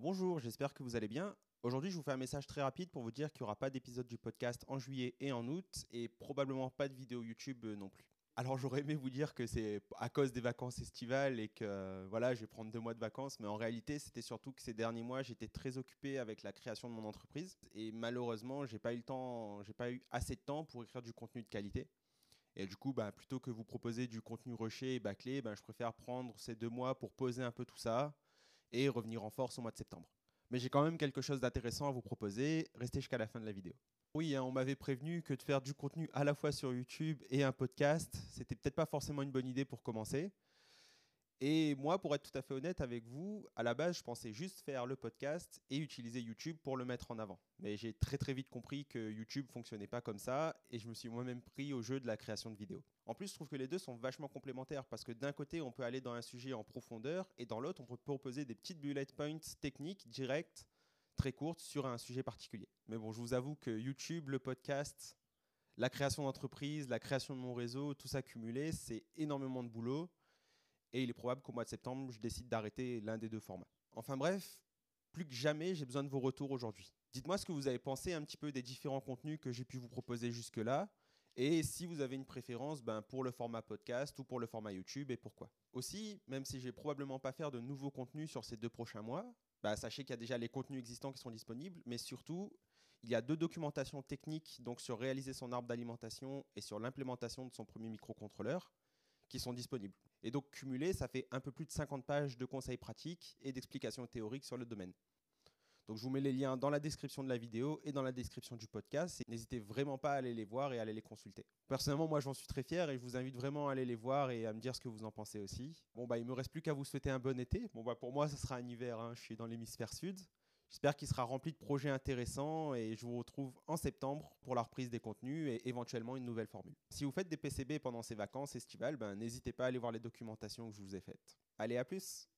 Bonjour, j'espère que vous allez bien. Aujourd'hui, je vous fais un message très rapide pour vous dire qu'il n'y aura pas d'épisode du podcast en juillet et en août et probablement pas de vidéo YouTube euh, non plus. Alors j'aurais aimé vous dire que c'est à cause des vacances estivales et que voilà, je vais prendre deux mois de vacances, mais en réalité, c'était surtout que ces derniers mois, j'étais très occupé avec la création de mon entreprise et malheureusement, j'ai pas eu le temps, j'ai pas eu assez de temps pour écrire du contenu de qualité. Et du coup, bah, plutôt que vous proposer du contenu rushé et bâclé, bah, je préfère prendre ces deux mois pour poser un peu tout ça et revenir en force au mois de septembre. Mais j'ai quand même quelque chose d'intéressant à vous proposer. Restez jusqu'à la fin de la vidéo. Oui, hein, on m'avait prévenu que de faire du contenu à la fois sur YouTube et un podcast, c'était peut-être pas forcément une bonne idée pour commencer. Et moi, pour être tout à fait honnête avec vous, à la base, je pensais juste faire le podcast et utiliser YouTube pour le mettre en avant. Mais j'ai très très vite compris que YouTube fonctionnait pas comme ça et je me suis moi-même pris au jeu de la création de vidéos. En plus, je trouve que les deux sont vachement complémentaires parce que d'un côté, on peut aller dans un sujet en profondeur et dans l'autre, on peut proposer des petites bullet points techniques directes, très courtes sur un sujet particulier. Mais bon, je vous avoue que YouTube, le podcast, la création d'entreprise, la création de mon réseau, tout ça cumulé, c'est énormément de boulot et il est probable qu'au mois de septembre, je décide d'arrêter l'un des deux formats. Enfin bref, plus que jamais, j'ai besoin de vos retours aujourd'hui. Dites-moi ce que vous avez pensé un petit peu des différents contenus que j'ai pu vous proposer jusque-là, et si vous avez une préférence ben, pour le format podcast ou pour le format YouTube, et pourquoi? Aussi, même si je vais probablement pas faire de nouveaux contenus sur ces deux prochains mois, ben, sachez qu'il y a déjà les contenus existants qui sont disponibles, mais surtout, il y a deux documentations techniques donc sur réaliser son arbre d'alimentation et sur l'implémentation de son premier microcontrôleur qui sont disponibles. Et donc cumulé, ça fait un peu plus de 50 pages de conseils pratiques et d'explications théoriques sur le domaine. Donc je vous mets les liens dans la description de la vidéo et dans la description du podcast. N'hésitez vraiment pas à aller les voir et à aller les consulter. Personnellement, moi j'en suis très fier et je vous invite vraiment à aller les voir et à me dire ce que vous en pensez aussi. Bon bah il me reste plus qu'à vous souhaiter un bon été. Bon bah pour moi ce sera un hiver, hein. je suis dans l'hémisphère sud. J'espère qu'il sera rempli de projets intéressants et je vous retrouve en septembre pour la reprise des contenus et éventuellement une nouvelle formule. Si vous faites des PCB pendant ces vacances estivales, ben, n'hésitez pas à aller voir les documentations que je vous ai faites. Allez, à plus